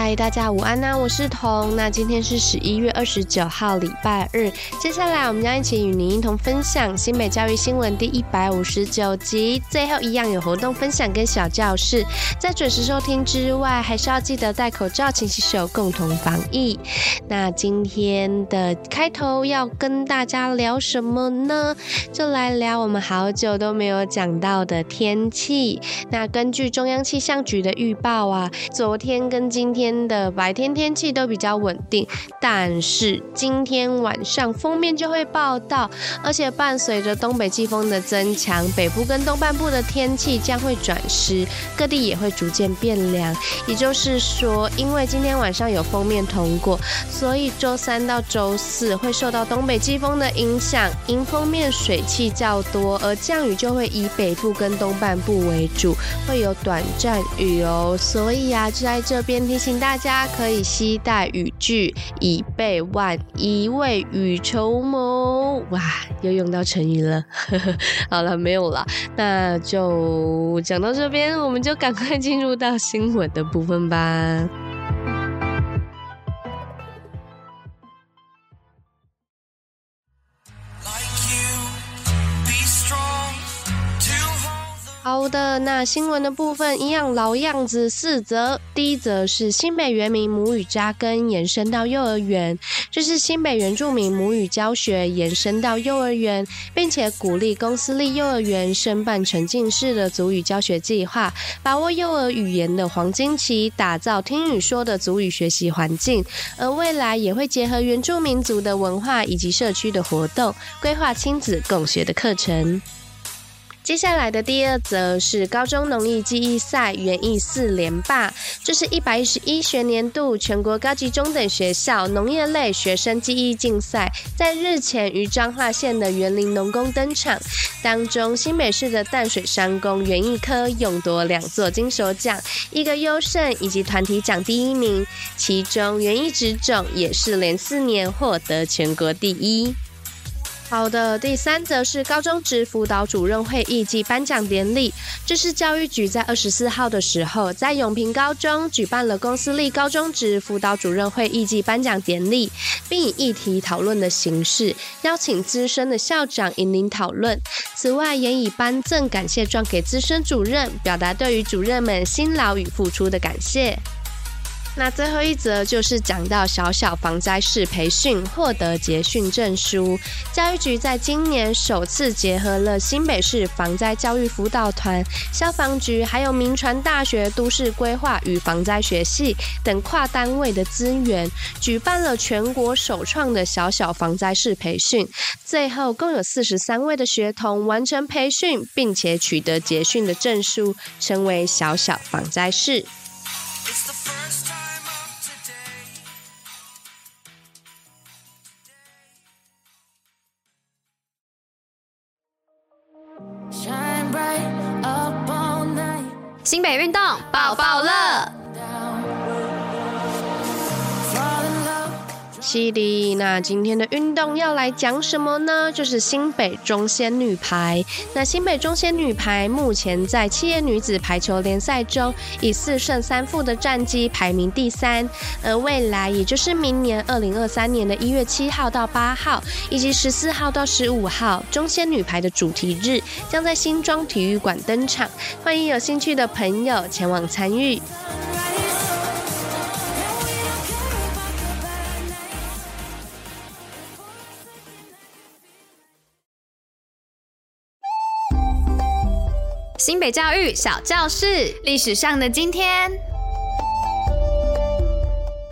嗨，大家午安呐、我是彤。那今天是十一月二十九号，礼拜日。接下来我们将一起与您一同分享新美教育新闻第一百五十九集。最后一样有活动分享跟小教室，在准时收听之外，还是要记得戴口罩、勤洗手，共同防疫。那今天的开头要跟大家聊什么呢？就来聊我们好久都没有讲到的天气。那根据中央气象局的预报啊，昨天跟今天。的白天天气都比较稳定，但是今天晚上锋面就会报到，而且伴随着东北季风的增强，北部跟东半部的天气将会转湿，各地也会逐渐变凉。也就是说，因为今天晚上有锋面通过，所以周三到周四会受到东北季风的影响，迎风面水气较多，而降雨就会以北部跟东半部为主，会有短暂雨哦。所以啊，就在这边提醒。大家可以携带雨具，以备万一，未雨绸缪。哇，又用到成语了。好了，没有了，那就讲到这边，我们就赶快进入到新闻的部分吧。好的，那新闻的部分一样老样子，四则。第一则是新北原民母语扎根延伸到幼儿园，这是新北原住民母语教学延伸到幼儿园，并且鼓励公私立幼儿园申办沉浸式的族语教学计划，把握幼儿语言的黄金期，打造听与说的族语学习环境。而未来也会结合原住民族的文化以及社区的活动，规划亲子共学的课程。接下来的第二则是高中农艺技艺赛园艺四连霸，这是一百一十一学年度全国高级中等学校农业类学生技艺竞赛，在日前于彰化县的园林农工登场。当中，新北市的淡水山工园艺科勇夺两座金手奖，一个优胜以及团体奖第一名，其中园艺植种也是连四年获得全国第一。好的，第三则是高中职辅导主任会议暨颁奖典礼。这是教育局在二十四号的时候，在永平高中举办了公私立高中职辅导主任会议暨颁奖典礼，并以议题讨论的形式，邀请资深的校长引领讨论。此外，也以颁赠感谢状给资深主任，表达对于主任们辛劳与付出的感谢。那最后一则就是讲到小小防灾士培训获得结训证书，教育局在今年首次结合了新北市防灾教育辅导团、消防局，还有铭传大学都市规划与防灾学系等跨单位的资源，举办了全国首创的小小防灾士培训。最后共有四十三位的学童完成培训，并且取得结训的证书，成为小小防灾士。新北运动爆爆乐。犀利，那今天的运动要来讲什么呢？就是新北中仙女排。那新北中仙女排目前在企业女子排球联赛中以四胜三负的战绩排名第三。而未来，也就是明年二零二三年的一月七号到八号，以及十四号到十五号，中仙女排的主题日将在新庄体育馆登场，欢迎有兴趣的朋友前往参与。新北教育小教室，历史上的今天。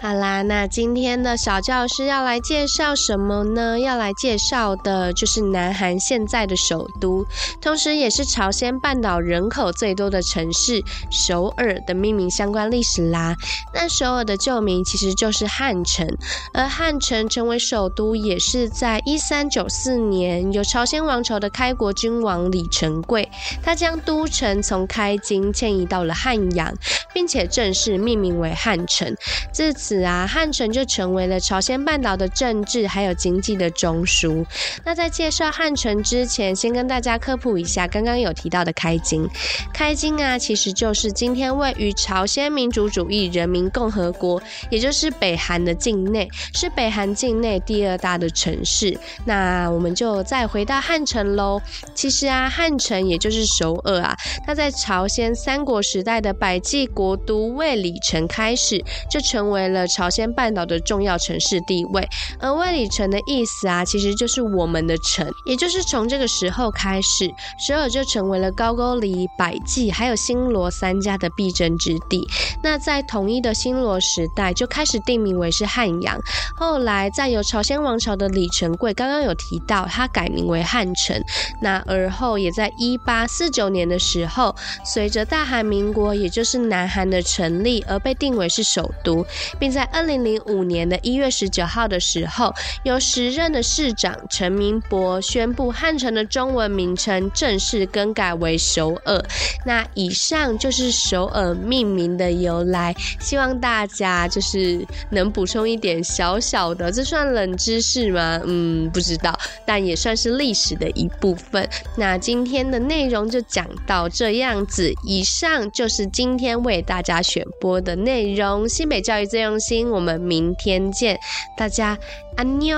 好啦，那今天的小教师要来介绍什么呢？要来介绍的就是南韩现在的首都，同时也是朝鲜半岛人口最多的城市首尔的命名相关历史啦。那首尔的旧名其实就是汉城，而汉城成为首都也是在一三九四年，由朝鲜王朝的开国君王李成桂，他将都城从开京迁移到了汉阳，并且正式命名为汉城。自此。啊，汉城就成为了朝鲜半岛的政治还有经济的中枢。那在介绍汉城之前，先跟大家科普一下刚刚有提到的开京。开京啊，其实就是今天位于朝鲜民主主义人民共和国，也就是北韩的境内，是北韩境内第二大的城市。那我们就再回到汉城喽。其实啊，汉城也就是首尔啊，它在朝鲜三国时代的百济国国都卫里城开始，就成为了朝鲜半岛的重要城市地位。而卫里城的意思啊，其实就是我们的城，也就是从这个时候开始，首尔就成为了高句丽、百济还有新罗三家的必争之地。那在统一的新罗时代，就开始定名为是汉阳。后来再由朝鲜王朝的李成桂，刚刚有提到，他改名为汉城。那而后也在一八四九年的时候，随着大韩民国，也就是南韩的成立，而被定为是首都，并在二零零五年的一月十九号的时候，由时任的市长陈明博宣布汉城的中文名称正式更改为首尔。那以上就是首尔命名的由来，希望大家就是能补充一点小小的，这算冷知识吗？嗯，不知道，但也算是历史的一部分。那今天的内容就讲到这样子，以上就是今天为大家选播的内容。新北教育最用心，我们明天见，大家安妞。